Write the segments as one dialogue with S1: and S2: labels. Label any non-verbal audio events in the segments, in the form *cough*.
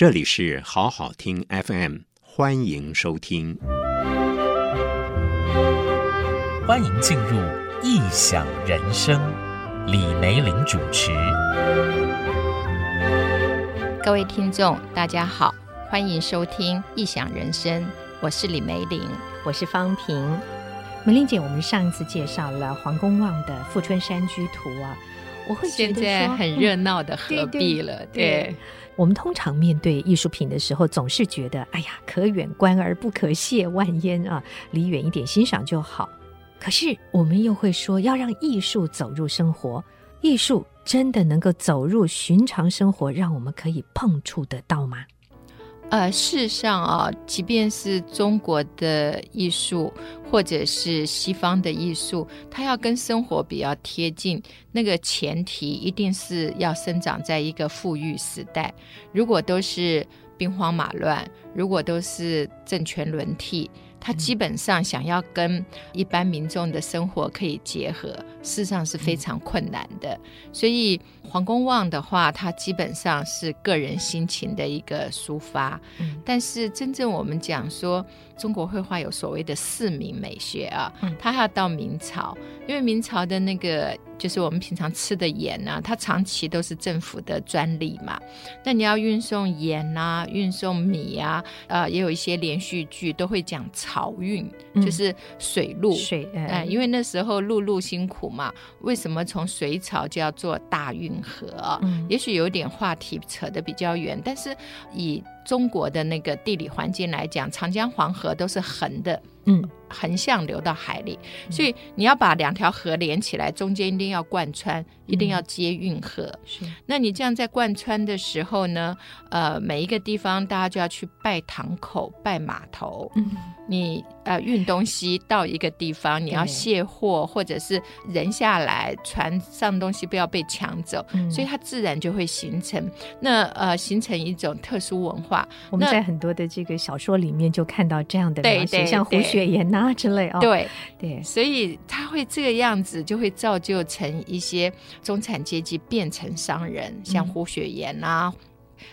S1: 这里是好好听 FM，欢迎收听，
S2: 欢迎进入异想人生，李梅玲主持。
S3: 各位听众，大家好，欢迎收听异想人生，我是李梅玲，
S4: 我是方平。梅玲姐，我们上一次介绍了黄公望的《富春山居图》啊。我会觉得
S3: 现在很热闹的何必了，嗯、对，对，对，对。
S4: 我们通常面对艺术品的时候，总是觉得，哎呀，可远观而不可亵玩焉啊，离远一点欣赏就好。可是我们又会说，要让艺术走入生活，艺术真的能够走入寻常生活，让我们可以碰触得到吗？
S3: 呃，事实上啊，即便是中国的艺术，或者是西方的艺术，它要跟生活比较贴近，那个前提一定是要生长在一个富裕时代。如果都是兵荒马乱，如果都是政权轮替，它基本上想要跟一般民众的生活可以结合，事实上是非常困难的。所以。黄公望的话，他基本上是个人心情的一个抒发。嗯，但是真正我们讲说中国绘画有所谓的四民美学啊，嗯，他还要到明朝，因为明朝的那个就是我们平常吃的盐啊，它长期都是政府的专利嘛。那你要运送盐啊，运送米啊，呃，也有一些连续剧都会讲漕运，就是水路水，哎、呃，因为那时候陆路辛苦嘛，为什么从隋朝就要做大运？河，嗯，也许有点话题扯得比较远，但是以中国的那个地理环境来讲，长江、黄河都是横的，嗯，横向流到海里，所以你要把两条河连起来，中间一定要贯穿，一定要接运河。是，那你这样在贯穿的时候呢，呃，每一个地方大家就要去拜堂口、拜码头，嗯，你。呃，运东西到一个地方，你要卸货，或者是人下来，船上东西不要被抢走，嗯，所以它自然就会形成。那呃，形成一种特殊文化。
S4: 我们在很多的这个小说里面就看到这样的描写，像胡雪岩呐之类哦。
S3: 对对，所以他会这个样子，就会造就成一些中产阶级变成商人，像胡雪岩啊。嗯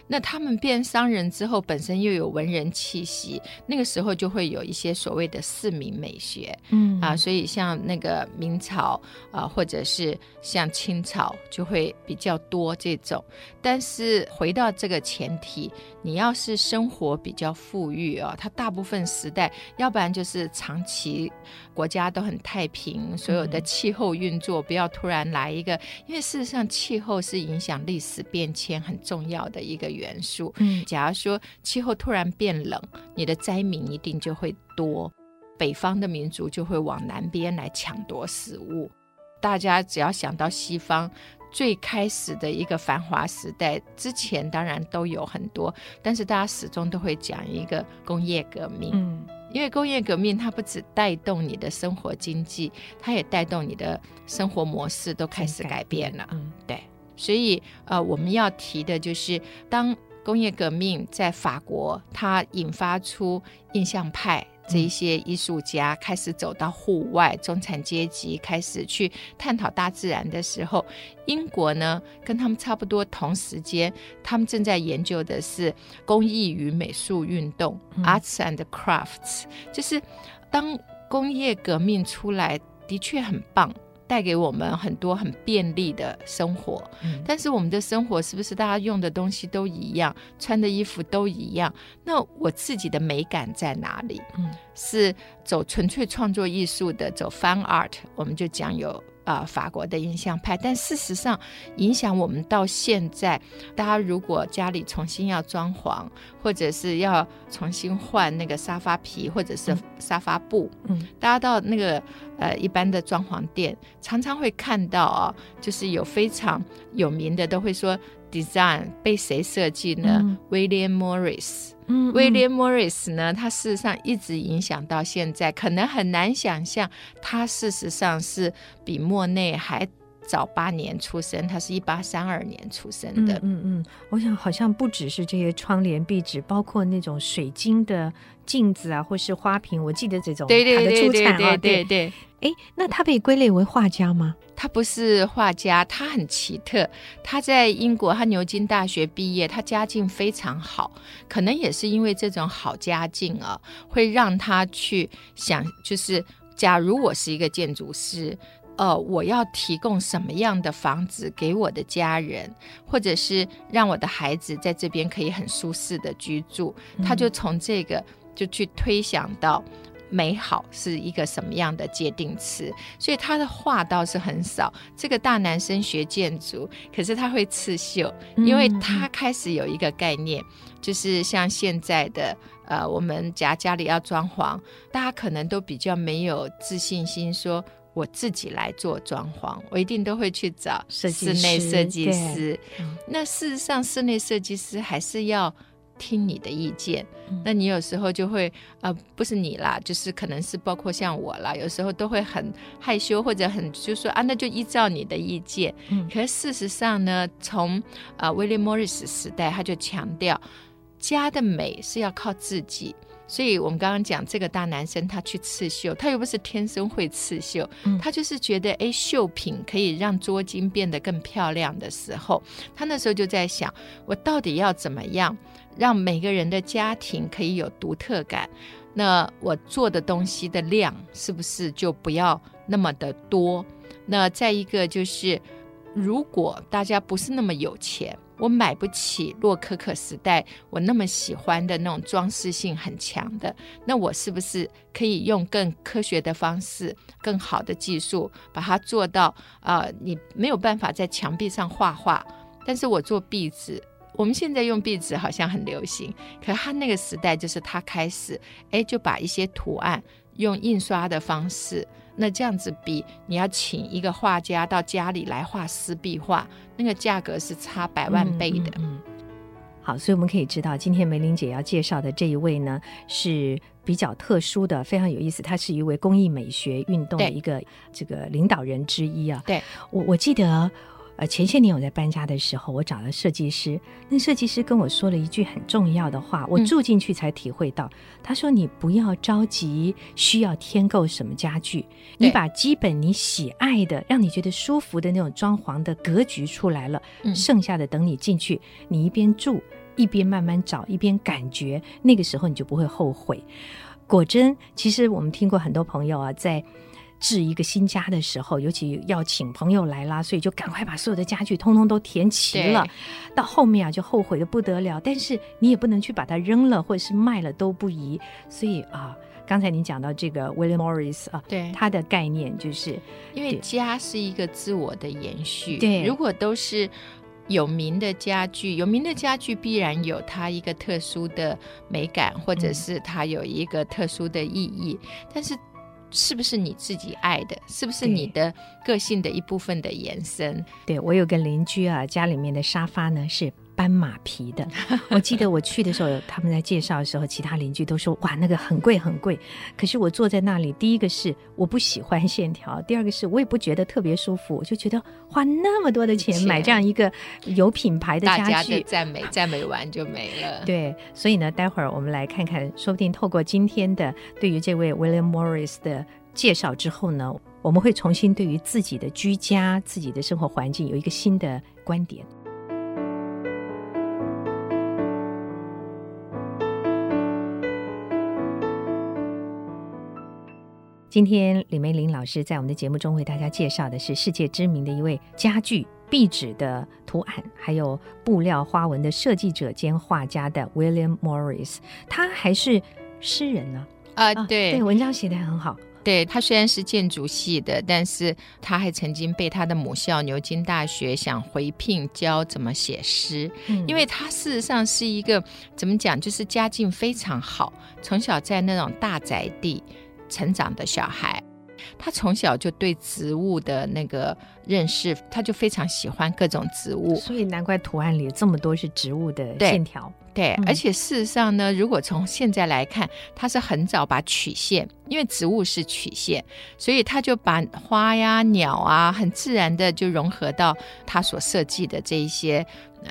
S3: 那他们变商人之后，本身又有文人气息，那个时候就会有一些所谓的市民美学，嗯啊，所以像那个明朝啊，或者是像清朝，就会比较多这种。但是回到这个前提，你要是生活比较富裕哦，它大部分时代，要不然就是长期国家都很太平，所有的气候运作不要突然来一个，因为事实上气候是影响历史变迁很重要的。一个元素，嗯，假如说气候突然变冷，你的灾民一定就会多，北方的民族就会往南边来抢夺食物。大家只要想到西方最开始的一个繁华时代之前，当然都有很多，但是大家始终都会讲一个工业革命，嗯，因为工业革命它不只带动你的生活经济，它也带动你的生活模式都开始改变了，嗯，对。所以，呃，我们要提的就是，当工业革命在法国，它引发出印象派这一些艺术家开始走到户外，中产阶级开始去探讨大自然的时候，英国呢，跟他们差不多同时间，他们正在研究的是工艺与美术运动 （Arts and Crafts），就是当工业革命出来，的确很棒。带给我们很多很便利的生活，嗯，但是我们的生活是不是大家用的东西都一样，穿的衣服都一样？那我自己的美感在哪里？嗯，是走纯粹创作艺术的，走 fine art，我们就讲有。啊、呃，法国的印象派，但事实上影响我们到现在，大家如果家里重新要装潢，或者是要重新换那个沙发皮，或者是沙发布，嗯，大家到那个呃一般的装潢店，常常会看到啊，就是有非常有名的都会说 design 被谁设计呢？嗯，William Morris。嗯，威廉·莫里斯呢，他事实上一直影响到现在，可能很难想象，他事实上是比莫内还早八年出生，他是一八三二年出生的。
S4: 嗯嗯嗯，我想好像不只是这些窗帘壁纸，包括那种水晶的镜子啊，或是花瓶，我记得这种
S3: 对对对
S4: 他的出产
S3: 对对对。
S4: 哎，那他被归类为画家吗？
S3: 他不是画家，他很奇特。他在英国，他牛津大学毕业，他家境非常好，可能也是因为这种好家境啊，会让他去想，就是假如我是一个建筑师，呃，我要提供什么样的房子给我的家人，或者是让我的孩子在这边可以很舒适的居住，他就从这个就去推想到。美好是一个什么样的界定词？所以他的话倒是很少。这个大男生学建筑，可是他会刺绣，因为他开始有一个概念，就是像现在的呃，我们家家里要装潢，大家可能都比较没有自信心，说我自己来做装潢，我一定都会去找室内设计师。那事实上，室内设计师还是要。听你的意见，那你有时候就会呃，不是你啦，就是可能是包括像我啦，有时候都会很害羞或者很就说啊，那就依照你的意见。嗯，可是事实上呢，从呃威廉莫里斯时代，他就强调家的美是要靠自己。所以我们刚刚讲这个大男生，他去刺绣，他又不是天生会刺绣，他就是觉得哎，绣品可以让桌巾变得更漂亮的时候，他那时候就在想，我到底要怎么样？让每个人的家庭可以有独特感，那我做的东西的量是不是就不要那么的多？那再一个就是，如果大家不是那么有钱，我买不起洛可可时代我那么喜欢的那种装饰性很强的，那我是不是可以用更科学的方式、更好的技术把它做到？呃，你没有办法在墙壁上画画，但是我做壁纸。我们现在用壁纸好像很流行，可是他那个时代就是他开始，哎，就把一些图案用印刷的方式，那这样子比你要请一个画家到家里来画湿壁画，那个价格是差百万倍的。
S4: 嗯，嗯，嗯，好，所以我们可以知道，今天梅玲姐要介绍的这一位呢，是比较特殊的，非常有意思。他是一位工艺美学运动的一个这个领导人之一啊。
S3: 对，
S4: 我我记得。呃，前些年我在搬家的时候，我找了设计师。那设计师跟我说了一句很重要的话，我住进去才体会到。嗯、他说：“你不要着急需要添购什么家具，你把基本你喜爱的、让你觉得舒服的那种装潢的格局出来了，嗯、剩下的等你进去，你一边住一边慢慢找，一边感觉，那个时候你就不会后悔。”果真，其实我们听过很多朋友啊，在。置一个新家的时候，尤其要请朋友来啦，所以就赶快把所有的家具通通都填齐了。到后面啊，就后悔的不得了。但是你也不能去把它扔了，或者是卖了都不宜。所以啊，刚才您讲到这个 William Morris 啊，对他的概念就是，
S3: 因为家是一个自我的延续。
S4: 对，
S3: 如果都是有名的家具，有名的家具必然有它一个特殊的美感，或者是它有一个特殊的意义，嗯、但是。是不是你自己爱的？是不是你的个性的一部分的延伸？
S4: 对，我有个邻居啊，家里面的沙发呢是斑马皮的。我记得我去的时候，*laughs* 他们在介绍的时候，其他邻居都说：“哇，那个很贵很贵。”可是我坐在那里，第一个是我不喜欢线条，第二个是我也不觉得特别舒服，我就觉得花那么多的钱买这样一个有品牌的家具，
S3: 大家的赞美赞美完就没了。
S4: 对，所以呢，待会儿我们来看看，说不定透过今天的对于这位 William Morris 的介绍之后呢，我们会重新对于自己的居家、自己的生活环境有一个新的观点。今天李梅玲老师在我们的节目中为大家介绍的是世界知名的一位家具壁纸的图案，还有布料花纹的设计者兼画家的 William Morris，他还是诗人呢
S3: 啊，啊，对。
S4: 对，文章写得很好。
S3: 对，他虽然是建筑系的，但是他还曾经被他的母校牛津大学想回聘教怎么写诗，嗯、因为他事实上是一个怎么讲，就是家境非常好，从小在那种大宅地成长的小孩。他从小就对植物的那个认识，他就非常喜欢各种植物，
S4: 所以难怪图案里这么多是植物的线条。
S3: 对，
S4: 嗯、
S3: 而且事实上呢，如果从现在来看，他是很早把曲线，因为植物是曲线，所以他就把花呀、鸟啊，很自然的就融合到他所设计的这一些。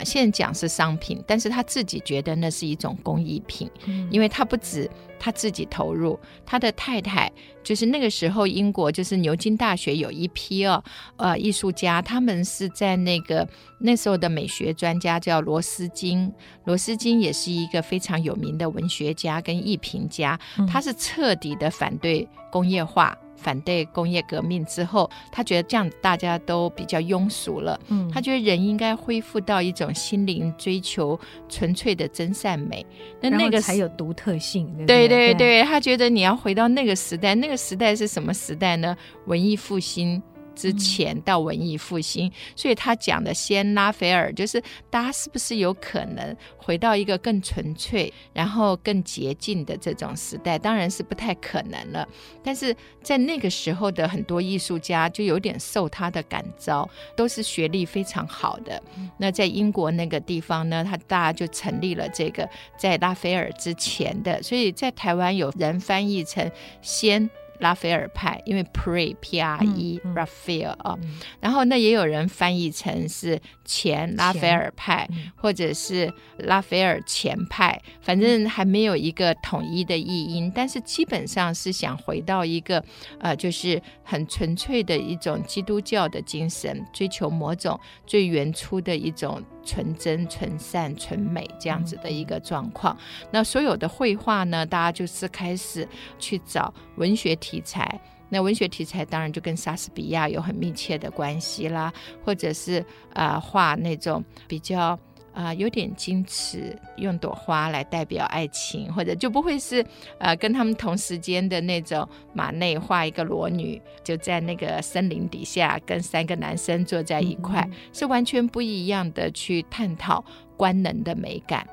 S3: 现在讲是商品，但是他自己觉得那是一种工艺品，
S4: 嗯、
S3: 因为他不止他自己投入，他的太太就是那个时候英国就是牛津大学有一批哦，呃，艺术家，他们是在那个那时候的美学专家叫罗斯金，罗斯金也是一个非常有名的文学家跟艺评家，他是彻底的反对工业化。反对工业革命之后，他觉得这样大家都比较庸俗了。
S4: 嗯，
S3: 他觉得人应该恢复到一种心灵追求纯粹的真善美，那那个
S4: 才有独特性。对
S3: 对，
S4: 对
S3: 对对，他觉得你要回到那个时代，那个时代是什么时代呢？文艺复兴。之前到文艺复兴，所以他讲的先拉斐尔，就是大家是不是有可能回到一个更纯粹，然后更洁净的这种时代？当然是不太可能了。但是在那个时候的很多艺术家就有点受他的感召，都是学历非常好的。那在英国那个地方呢，他大家就成立了这个在拉斐尔之前的，所以在台湾有人翻译成先。拉斐尔派，因为 pre p r e Raphael 啊，然后那也有人翻译成是前拉斐尔派，嗯、或者是拉斐尔前派，反正还没有一个统一的译音，但是基本上是想回到一个呃，就是很纯粹的一种基督教的精神，追求某种最原初的一种纯真、纯善、纯美这样子的一个状况。嗯、那所有的绘画呢，大家就是开始去找文学题材，那文学题材当然就跟莎士比亚有很密切的关系啦，或者是啊、呃、画那种比较啊、呃、有点矜持，用朵花来代表爱情，或者就不会是呃跟他们同时间的那种马内画一个裸女，就在那个森林底下跟三个男生坐在一块，嗯、是完全不一样的去探讨官能的美感，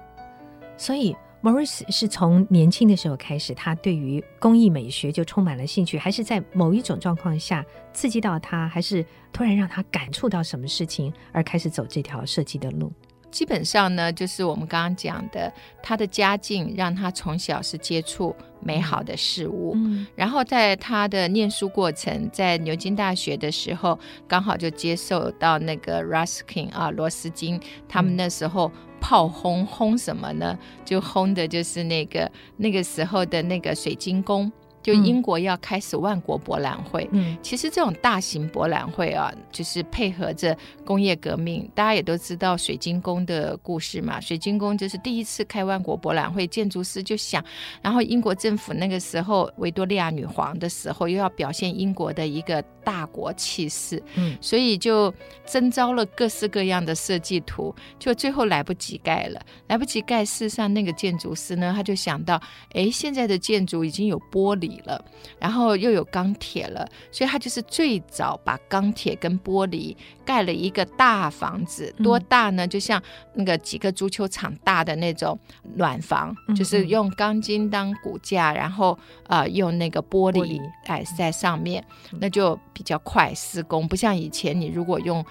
S4: 所以。，Morris 是从年轻的时候开始，他对于工艺美学就充满了兴趣，还是在某一种状况下刺激到他，还是突然让他感触到什么事情而开始走这条设计的路？
S3: 基本上呢，就是我们刚刚讲的，他的家境让他从小是接触美好的事物，
S4: 嗯，
S3: 然后在他的念书过程，在牛津大学的时候，刚好就接受到那个 Ruskin 啊，罗斯金，他们那时候。炮轰轰什么呢？就轰的就是那个那个时候的那个水晶宫。就英国要开始万国博览会，
S4: 嗯，
S3: 其实这种大型博览会啊，就是配合着工业革命，大家也都知道水晶宫的故事嘛。水晶宫就是第一次开万国博览会，建筑师就想，然后英国政府那个时候维多利亚女皇的时候，又要表现英国的一个大国气势，
S4: 嗯，
S3: 所以就征招了各式各样的设计图，就最后来不及盖了，来不及盖。事实上，那个建筑师呢，他就想到，哎，现在的建筑已经有玻璃了，然后又有钢铁了，所以他就是最早把钢铁跟玻璃盖了一个大房子，多大呢？就像那个几个足球场大的那种暖房，
S4: 嗯、
S3: 就是用钢筋当骨架，然后呃用那个玻璃哎在上面，那就比较快施工，不像以前你如果用。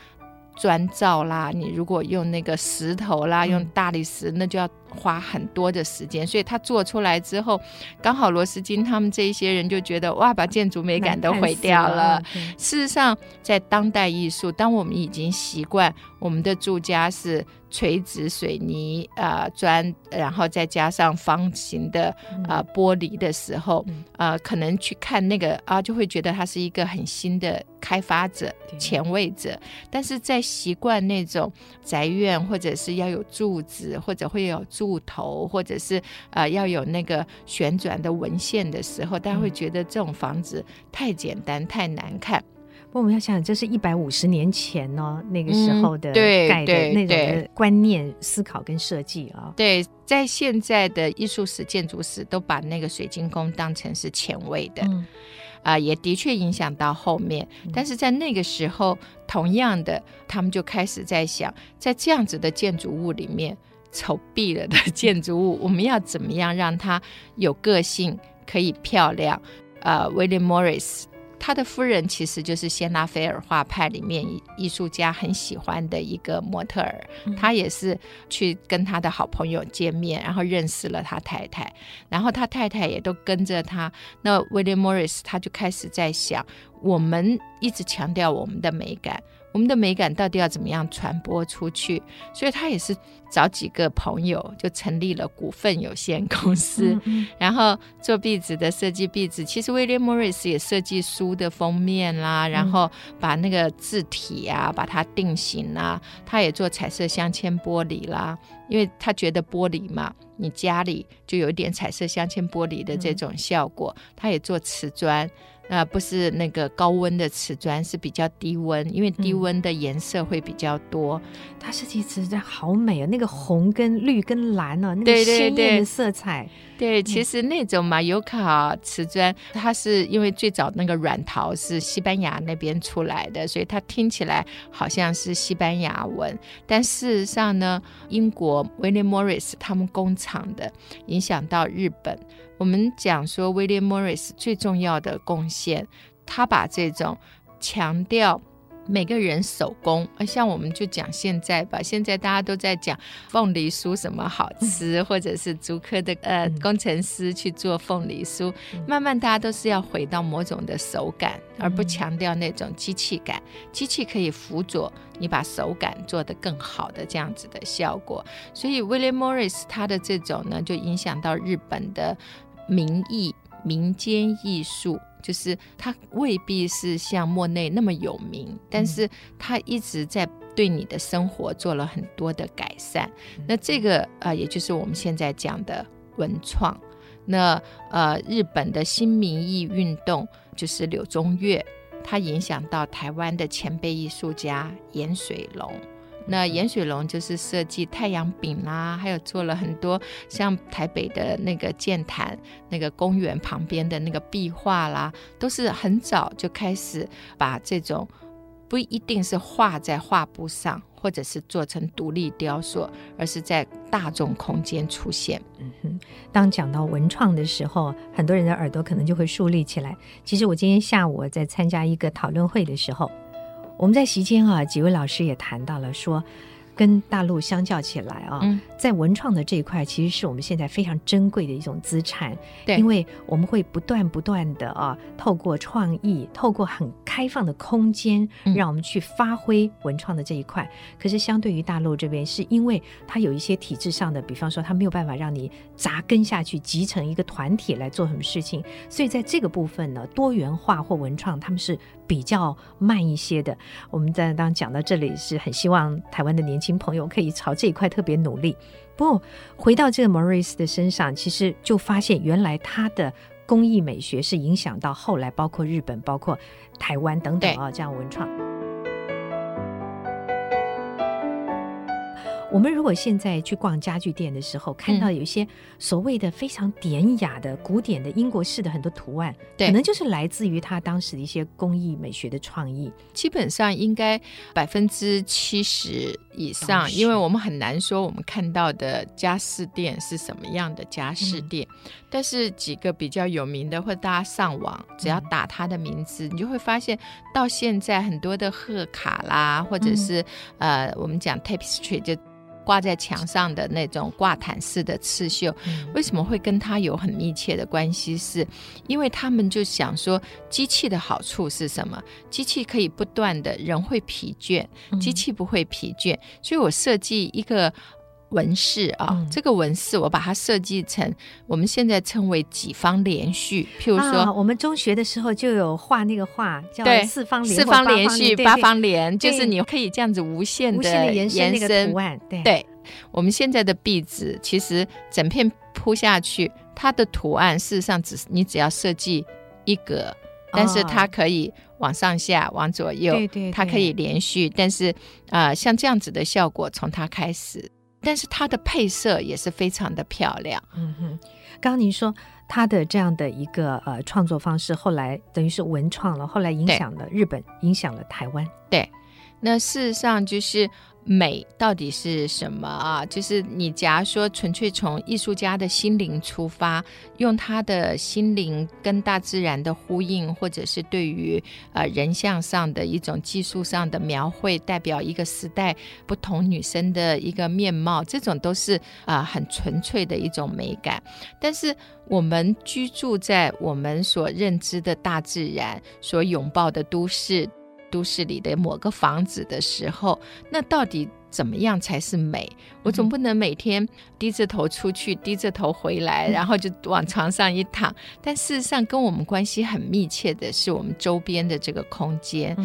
S3: 砖造啦，你如果用那个石头啦，用大理石，那就要花很多的时间。所以他做出来之后，刚好罗斯金他们这一些人就觉得哇，把建筑美感都毁掉了。*laughs*
S4: 了
S3: 事实上，在当代艺术，当我们已经习惯我们的住家是。垂直水泥啊、呃、砖，然后再加上方形的啊、呃、玻璃的时候，
S4: 嗯、
S3: 呃，可能去看那个啊，就会觉得它是一个很新的开发者、前卫者。但是在习惯那种宅院，或者是要有柱子，或者会有柱头，或者是呃要有那个旋转的文线的时候，大家会觉得这种房子太简单、太难看。
S4: 不过我们要想想，这是一百五十年前哦，那个时候的盖的那种的观念、思考跟设计啊。
S3: 对，在现在的艺术史、建筑史都把那个水晶宫当成是前卫的，啊、
S4: 嗯
S3: 呃，也的确影响到后面。但是在那个时候，同样的，他们就开始在想，在这样子的建筑物里面，丑毙了的建筑物，我们要怎么样让它有个性、可以漂亮？呃，William Morris。他的夫人其实就是谢拉菲尔画派里面艺术家很喜欢的一个模特儿，嗯、他也是去跟他的好朋友见面，然后认识了他太太，然后他太太也都跟着他。那 William Morris 他就开始在想，我们一直强调我们的美感。我们的美感到底要怎么样传播出去？所以他也是找几个朋友，就成立了股份有限公司，嗯嗯、然后做壁纸的设计壁纸。其实 William Morris 也设计书的封面啦，然后把那个字体啊，把它定型啊。他也做彩色镶嵌玻璃啦，因为他觉得玻璃嘛，你家里就有一点彩色镶嵌玻璃的这种效果。嗯、他也做瓷砖。呃，不是那个高温的瓷砖，是比较低温，因为低温的颜色会比较多。
S4: 它设计瓷砖好美啊，那个红跟绿跟蓝哦，那个鲜艳的色彩。
S3: 对，对，对，对，其实那种马尤卡瓷砖，它是因为最早那个软陶是西班牙那边出来的，所以它听起来好像是西班牙文。但事实上呢，英国 William Morris 他们工厂的影响到日本。我们讲说，William Morris 最重要的贡献，他把这种强调每个人手工，像我们就讲现在吧，现在大家都在讲凤梨酥什么好吃，嗯、或者是竹科的呃工程师去做凤梨酥，嗯、慢慢大家都是要回到某种的手感，而不强调那种机器感。机器可以辅佐你把手感做得更好的这样子的效果。所以 William Morris 他的这种呢，就影响到日本的。民艺、民间艺术，就是它未必是像莫内那么有名，但是它一直在对你的生活做了很多的改善。那这个啊、呃，也就是我们现在讲的文创。那呃，日本的新民艺运动就是柳宗悦，他影响到台湾的前辈艺术家颜水龙。那颜水龙就是设计太阳饼啦，还有做了很多像台北的那个剑潭那个公园旁边的那个壁画啦，都是很早就开始把这种不一定是画在画布上，或者是做成独立雕塑，而是在大众空间出现。
S4: 嗯哼，当讲到文创的时候，很多人的耳朵可能就会竖立起来。其实我今天下午在参加一个讨论会的时候。我们在席间啊，几位老师也谈到了说。跟大陆相较起来啊，嗯、在文创的这一块，其实是我们现在非常珍贵的一种资产。对，因为我们会不断不断的啊，透过创意，透过很开放的空间，让我们去发挥文创的这一块。嗯、可是相对于大陆这边，是因为它有一些体制上的，比方说它没有办法让你扎根下去，集成一个团体来做什么事情。所以在这个部分呢，多元化或文创，他们是比较慢一些的。我们在当讲到这里，是很希望台湾的年轻朋友可以朝这一块特别努力。不过回到这个 Morris 的身上，其实就发现原来他的工艺美学是影响到后来，包括日本、包括台湾等等啊，这样文创。我们如果现在去逛家具店的时候，看到有一些所谓的非常典雅的、古典的英国式的很多图案，对，可能就是来自于他当时的一些工艺美学的创意。
S3: 基本上应该百分之七十以上，因为我们很难说我们看到的家饰店是什么样的家饰店。嗯、但是几个比较有名的，或者大家上网只要打他的名字，嗯、你就会发现到现在很多的贺卡啦，或者是、嗯、呃，我们讲 tapestry 就。挂在墙上的那种挂毯式的刺绣，为什么会跟它有很密切的关系？是因为他们就想说，机器的好处是什么？机器可以不断的，人会疲倦，机器不会疲倦。所以我设计一个纹饰啊，嗯、这个纹饰我把它设计成我们现在称为几方连续。譬如说，啊、
S4: 我们中学的时候就有画那个画，叫四方连
S3: 四方连续八方连，就是你可以这样子无限的延伸那个图案。对，对，我们现在的壁纸其实整片铺下去，它的图案事实上只是你只要设计一格，但是它可以往上下、往左右，对对，它可以连续。但是啊、呃，像这样子的效果从它开始。但是它的配色也是非常的漂亮。
S4: 嗯哼，刚刚您说他的这样的一个呃创作方式，后来等于是文创了，后来影响了日本，影响了台湾。
S3: 对，那事实上就是美到底是什么啊？就是你假如说纯粹从艺术家的心灵出发，用他的心灵跟大自然的呼应，或者是对于呃人像上的一种技术上的描绘，代表一个时代不同女生的一个面貌，这种都是啊、很纯粹的一种美感。但是我们居住在我们所认知的大自然，所拥抱的都市。都市里的某个房子的时候，那到底怎么样才是美？我总不能每天低着头出去，低着头回来，然后就往床上一躺。但事实上，跟我们关系很密切的是我们周边的这个空间。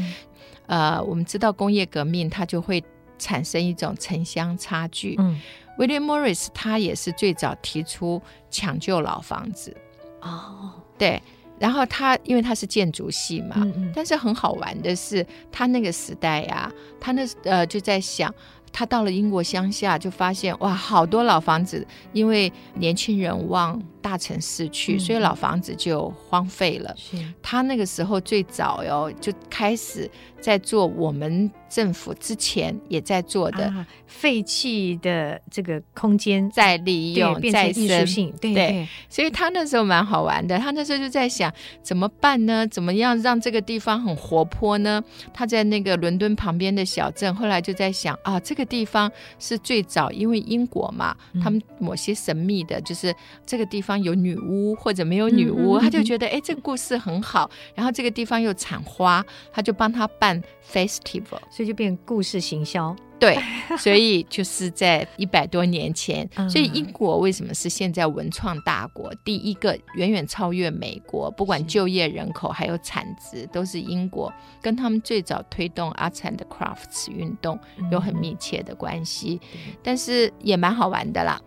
S3: 呃，我们知道工业革命它就会产生一种城乡差距。嗯，William Morris 他也是最早提出抢救老房子。哦，对。然后他因为他是建筑系嘛，嗯嗯，但是很好玩的是，他那个时代呀，他那呃就在想，他到了英国乡下就发现哇，好多老房子，因为年轻人往大城市去，嗯，所以老房子就荒废了。是他那个时候最早哟就开始。在做我们政府之前也在做的、啊、
S4: 废弃的这个空间
S3: 再利用、再生，
S4: 对，对，对，
S3: 所以他那时候蛮好玩的。他那时候就在想怎么办呢？怎么样让这个地方很活泼呢？他在那个伦敦旁边的小镇，后来就在想啊，这个地方是最早，因为英国嘛，嗯、他们某些神秘的，就是这个地方有女巫或者没有女巫，嗯嗯嗯、他就觉得哎，这个故事很好。然后这个地方又产花，他就帮他办。Festival，
S4: 所以就变故事行销。
S3: 对，*laughs* 所以就是在一百多年前，所以英国为什么是现在文创大国？第一个远远超越美国，不管就业人口还有产值，都是英国，跟他们最早推动 Arts and Crafts 运动有很密切的关系。但是也蛮好玩的啦。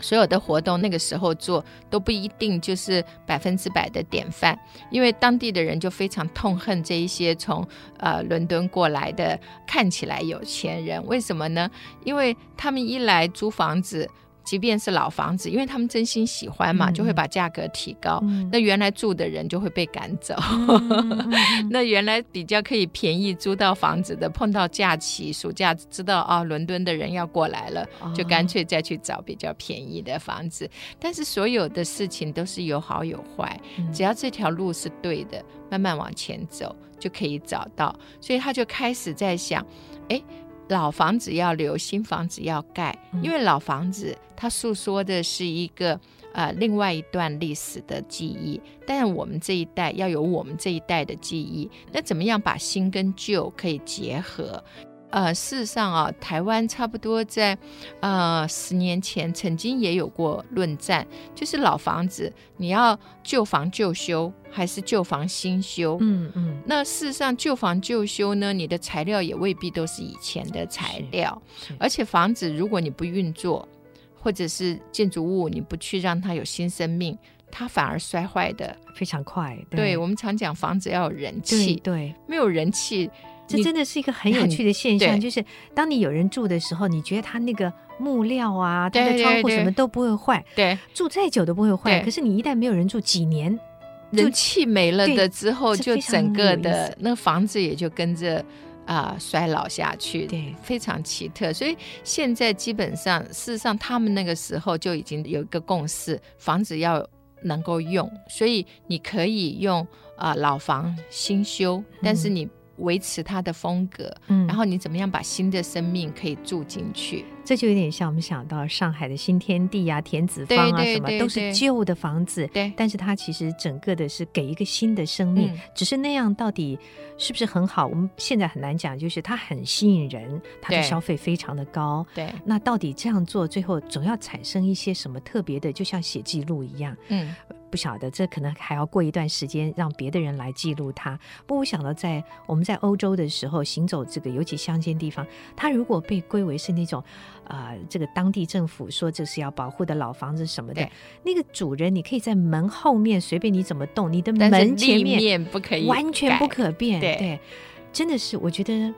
S3: 所有的活动那个时候做都不一定就是百分之百的典范，因为当地的人就非常痛恨这一些从呃伦敦过来的看起来有钱人，为什么呢？因为他们一来租房子。即便是老房子，因为他们真心喜欢嘛，就会把价格提高。嗯、那原来住的人就会被赶走。嗯、*laughs* 那原来比较可以便宜租到房子的，碰到假期、暑假知道哦，伦敦的人要过来了，就干脆再去找比较便宜的房子。哦、但是所有的事情都是有好有坏，嗯、只要这条路是对的，慢慢往前走就可以找到。所以他就开始在想，哎。老房子要留，新房子要盖，因为老房子它诉说的是一个呃另外一段历史的记忆，但是我们这一代要有我们这一代的记忆，那怎么样把新跟旧可以结合？呃，事实上啊，台湾差不多在呃十年前曾经也有过论战，就是老房子你要旧房旧修还是旧房新修？嗯嗯。那事实上旧房旧修呢，你的材料也未必都是以前的材料，而且房子如果你不运作，或者是建筑物你不去让它有新生命，它反而摔坏的
S4: 非常快。对，
S3: 对我们常讲房子要有人气，
S4: 对，对
S3: 没有人气。
S4: 这真的是一个很有趣的现象，就是当你有人住的时候，你觉得他那个木料啊，他的窗户什么都不会坏，对，住再久都不会坏。可是你一旦没有人住几年，
S3: 人气没了的之后，就整个的那房子也就跟着啊、呃、衰老下去，对，非常奇特。所以现在基本上，事实上他们那个时候就已经有一个共识，房子要能够用，所以你可以用啊、呃、老房新修，但是你。维持它的风格，嗯，然后你怎么样把新的生命可以住进去？
S4: 这就有点像我们想到上海的新天地啊、田子坊啊，什么都是旧的房子，对，但是它其实整个的是给一个新的生命，只是那样到底是不是很好？我们现在很难讲，就是它很吸引人，它的消费非常的高，对，那到底这样做最后总要产生一些什么特别的，就像写记录一样，嗯。不晓得，这可能还要过一段时间，让别的人来记录它。不过我想到，在我们在欧洲的时候行走这个尤其乡间地方，它如果被归为是那种，呃，这个当地政府说这是要保护的老房子什么的，那个主人你可以在门后面随便你怎么动，你的门前面，
S3: 面不可以，
S4: 完全不可变。
S3: 对，
S4: 对，真的是我觉得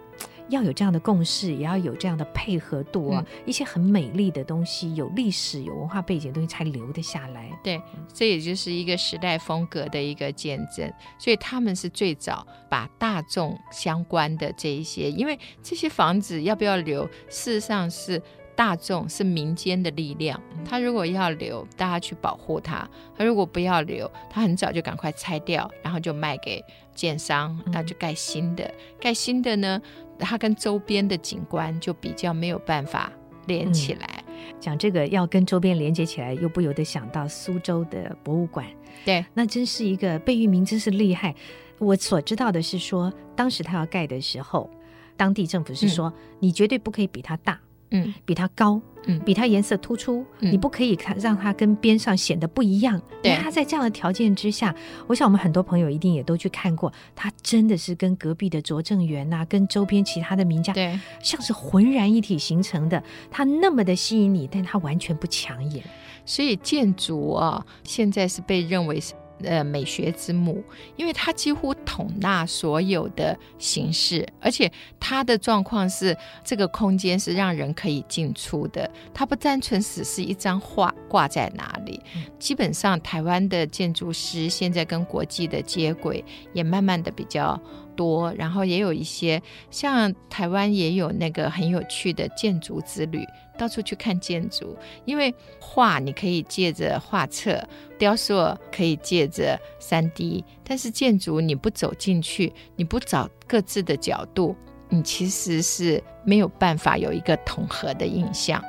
S4: 要有这样的共识，也要有这样的配合度啊，嗯、一些很美丽的东西，有历史、有文化背景的东西才留得下来。
S3: 对，这也就是一个时代风格的一个见证。所以他们是最早把大众相关的这一些，因为这些房子要不要留，事实上是。大众是民间的力量，他如果要留，大家去保护他；他如果不要留，他很早就赶快拆掉，然后就卖给建商，那就盖新的。嗯、盖新的呢，它跟周边的景观就比较没有办法连起来。
S4: 嗯、讲这个要跟周边连接起来，又不由得想到苏州的博物馆。
S3: 对，
S4: 那真是一个贝聿铭，真是厉害。我所知道的是说，当时他要盖的时候，当地政府是说，嗯、你绝对不可以比他大。
S3: 嗯，
S4: 比它高，嗯，比它颜色突出，嗯、你不可以看让它跟边上显得不一样。对，它在这样的条件之下，我想我们很多朋友一定也都去看过，它真的是跟隔壁的拙政园呐，跟周边其他的名家，对，像是浑然一体形成的。它那么的吸引你，但它完全不抢眼。
S3: 所以建筑啊，现在是被认为是。呃，美学之母，因为它几乎统纳所有的形式，而且它的状况是这个空间是让人可以进出的，它不单纯只是一张画挂在哪里。基本上，台湾的建筑师现在跟国际的接轨也慢慢的比较多，然后也有一些像台湾也有那个很有趣的建筑之旅。到处去看建筑，因为画你可以借着画册，雕塑可以借着 3D，但是建筑你不走进去，你不找各自的角度，你其实是没有办法有一个统合的印象。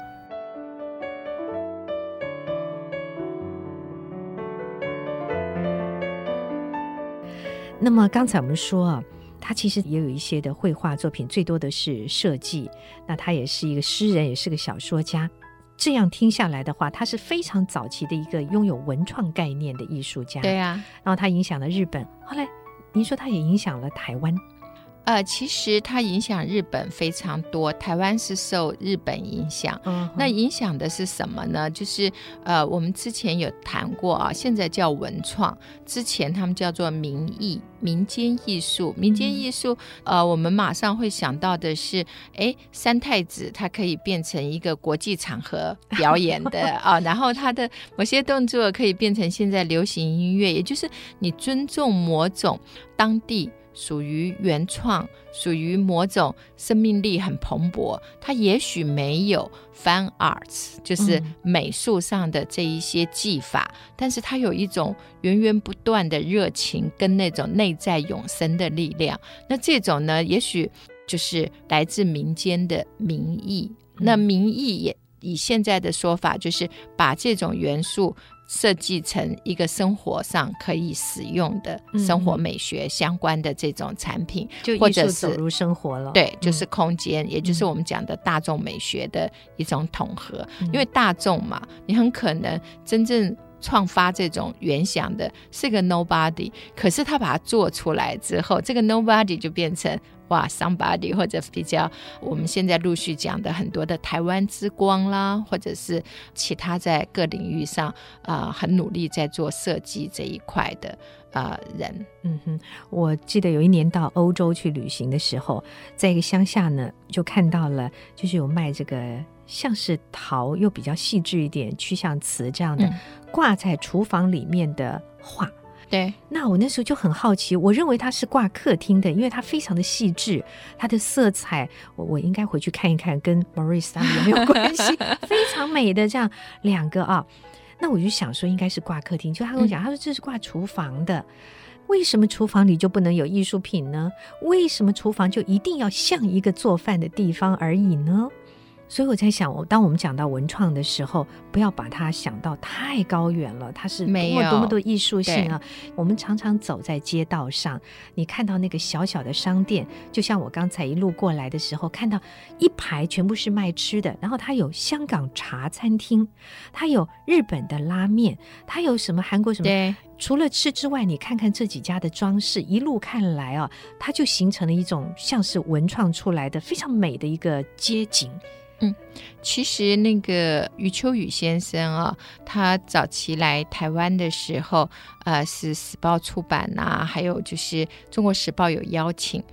S4: 那么刚才我们说啊。他其实也有一些的绘画作品，最多的是设计。那他也是一个诗人，也是个小说家。这样听下来的话，他是非常早期的一个拥有文创概念的艺术家。
S3: 对呀，
S4: 然后他影响了日本，后来您说他也影响了台湾。
S3: 呃，其实它影响日本非常多，台湾是受日本影响。嗯，那影响的是什么呢？就是呃，我们之前有谈过啊，现在叫文创，之前他们叫做民艺、民间艺术。民间艺术，嗯、呃，我们马上会想到的是，哎，三太子它可以变成一个国际场合表演的 *laughs* 啊，然后它的某些动作可以变成现在流行音乐，也就是你尊重某种当地。属于原创，属于某种生命力很蓬勃。它也许没有 fine arts，就是美术上的这一些技法，嗯、但是它有一种源源不断的热情跟那种内在永生的力量。那这种呢，也许就是来自民间的民艺。嗯、那民意也以现在的说法，就是把这种元素。设计成一个生活上可以使用的生活美学相关的这种产品，
S4: 就
S3: 或者是
S4: 走入生活了。
S3: 对，就是空间，嗯、也就是我们讲的大众美学的一种统合。嗯、因为大众嘛，你很可能真正创发这种原想的是个 nobody，可是他把它做出来之后，这个 nobody 就变成。哇，somebody 或者比较我们现在陆续讲的很多的台湾之光啦，或者是其他在各领域上啊、呃、很努力在做设计这一块的啊、呃、人。
S4: 嗯哼，我记得有一年到欧洲去旅行的时候，在一个乡下呢，就看到了就是有卖这个像是陶又比较细致一点趋向瓷这样的、嗯、挂在厨房里面的画。
S3: 对，
S4: 那我那时候就很好奇，我认为它是挂客厅的，因为它非常的细致，它的色彩，我我应该回去看一看，跟 Maurice 他们有没有关系？*laughs* 非常美的这样两个啊，那我就想说应该是挂客厅，就他跟我讲，他说这是挂厨房的，为什么厨房里就不能有艺术品呢？为什么厨房就一定要像一个做饭的地方而已呢？所以我在想，我当我们讲到文创的时候，不要把它想到太高远了。它是多么多么多艺术性啊！我们常常走在街道上，你看到那个小小的商店，就像我刚才一路过来的时候，看到一排全部是卖吃的，然后它有香港茶餐厅，它有日本的拉面，它有什么韩国什么？
S3: 对。
S4: 除了吃之外，你看看这几家的装饰，一路看来啊，它就形成了一种像是文创出来的非常美的一个街景。
S3: 嗯，其实那个余秋雨先生啊，他早期来台湾的时候，呃，是时报出版呐、啊，还有就是中国时报有邀请，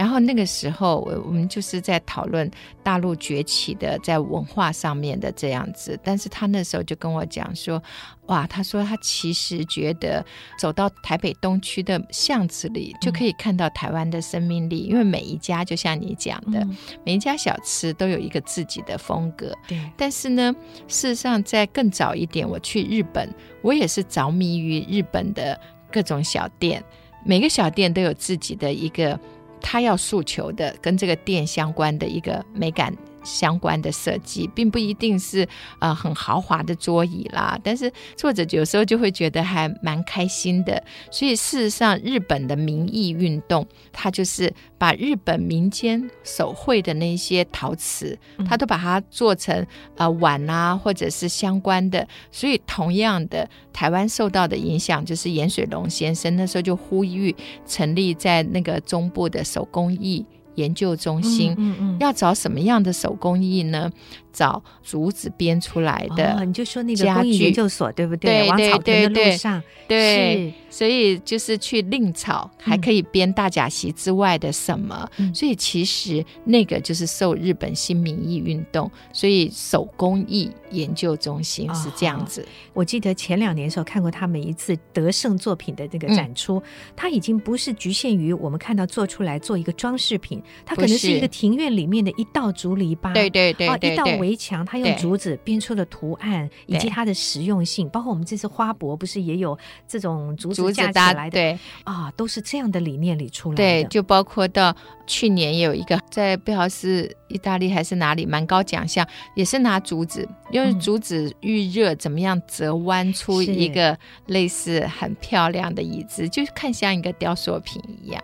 S3: 然后那个时候，我我们就是在讨论大陆崛起的在文化上面的这样子。但是他那时候就跟我讲说，哇，他说他其实觉得走到台北东区的巷子里，就可以看到台湾的生命力，嗯、因为每一家就像你讲的，嗯、每一家小吃都有一个自己的风格。对。但是呢，事实上在更早一点，我去日本，我也是着迷于日本的各种小店。每个小店都有自己的一个他要诉求的跟这个店相关的一个美感。相关的设计并不一定是呃很豪华的桌椅啦，但是作者有时候就会觉得还蛮开心的。所以事实上，日本的民艺运动，它就是把日本民间手绘的那些陶瓷，它都把它做成呃碗啊，或者是相关的。所以同样的，台湾受到的影响就是颜水龙先生那时候就呼吁成立在那个中部的手工艺。研究中心，嗯嗯嗯，要找什么样的手工艺呢？找竹子编出来的，
S4: 哦，你就说那个工艺研究所对不对？
S3: 对对对对，
S4: 上
S3: 对，所以就是去另草，还可以编大甲席之外的什么？嗯、所以其实那个就是受日本新民艺运动，所以手工艺研究中心是这样子。哦、
S4: 我记得前两年的时候看过他们一次得胜作品的那个展出，它、嗯、已经不是局限于我们看到做出来做一个装饰品，它可能是一个庭院里面的一道竹篱笆，
S3: 对对对，
S4: 对，对，对，对。围墙，他用竹子编出的图案，以及它的实用性，包括我们这次花博不是也有这种竹子架起来的？对啊，都是这样的理念里出来的。
S3: 对，就包括到去年也有一个在不知道是意大利还是哪里蛮高奖项，也是拿竹子，因为竹子预热怎么样折弯出一个类似很漂亮的椅子，就看像一个雕塑品一样。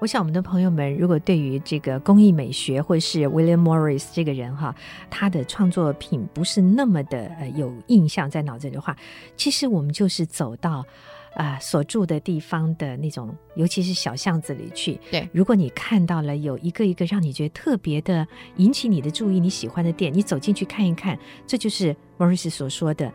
S4: 我想，我们的朋友们如果对于这个工艺美学，或是 William Morris 这个人哈，他的创作品不是那么的呃有印象在脑子里的话，其实我们就是走到啊、呃、所住的地方的那种，尤其是小巷子里去。
S3: 对，
S4: 如果你看到了有一个一个让你觉得特别的引起你的注意、你喜欢的店，你走进去看一看，这就是 Morris 所说的。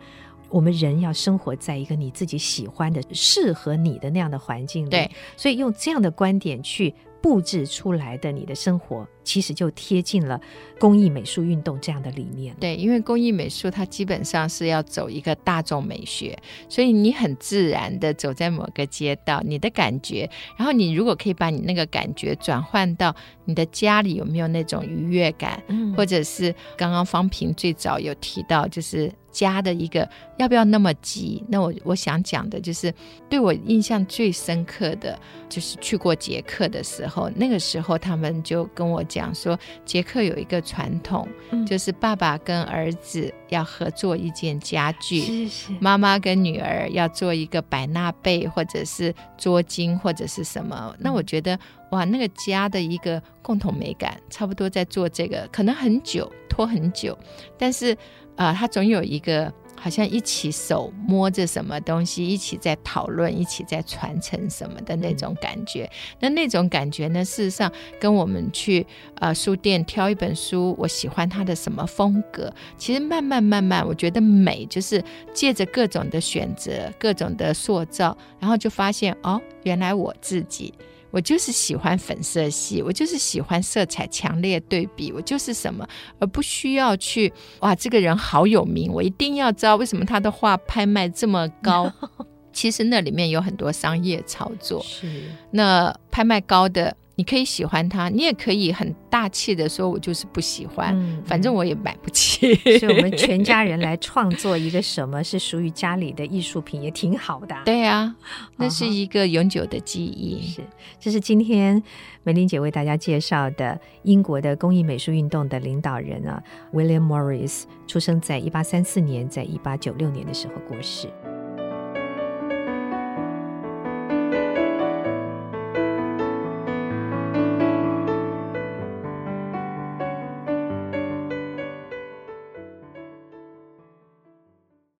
S4: 我们人要生活在一个你自己喜欢的、适合你的那样的环境里，
S3: 对，
S4: 所以用这样的观点去布置出来的你的生活，其实就贴近了工艺美术运动这样的理念。
S3: 对，因为工艺美术它基本上是要走一个大众美学，所以你很自然的走在某个街道，你的感觉，然后你如果可以把你那个感觉转换到你的家里，有没有那种愉悦感？嗯，或者是刚刚方平最早有提到，就是。家的一个要不要那么急？那我我想讲的就是，对我印象最深刻的就是去过捷克的时候，那个时候他们就跟我讲说，捷克有一个传统，嗯、就是爸爸跟儿子要合作一件家具，
S4: 是是，
S3: 妈妈跟女儿要做一个百纳贝或者是桌巾或者是什么。嗯、那我觉得哇，那个家的一个共同美感，差不多在做这个，可能很久拖很久，但是。啊、他总有一个好像一起手摸着什么东西，一起在讨论，一起在传承什么的那种感觉。那那种感觉呢，事实上跟我们去呃书店挑一本书，我喜欢它的什么风格，其实慢慢慢慢，我觉得美就是借着各种的选择，各种的塑造，然后就发现哦，原来我自己。我就是喜欢粉色系，我就是喜欢色彩强烈对比，我就是什么，而不需要去哇，这个人好有名，我一定要知道为什么他的画拍卖这么高。*laughs* 其实那里面有很多商业操作，
S4: 是
S3: 那拍卖高的。你可以喜欢它，你也可以很大气的说，我就是不喜欢，嗯、反正我也买不起。
S4: 所以我们全家人来创作一个什么是属于家里的艺术品，也挺好的。
S3: 对啊，那是一个永久的记忆。
S4: 是，这是今天梅琳姐为大家介绍的英国的工艺美术运动的领导人啊，William Morris，出生在一八三四年，在一八九六年的时候过世。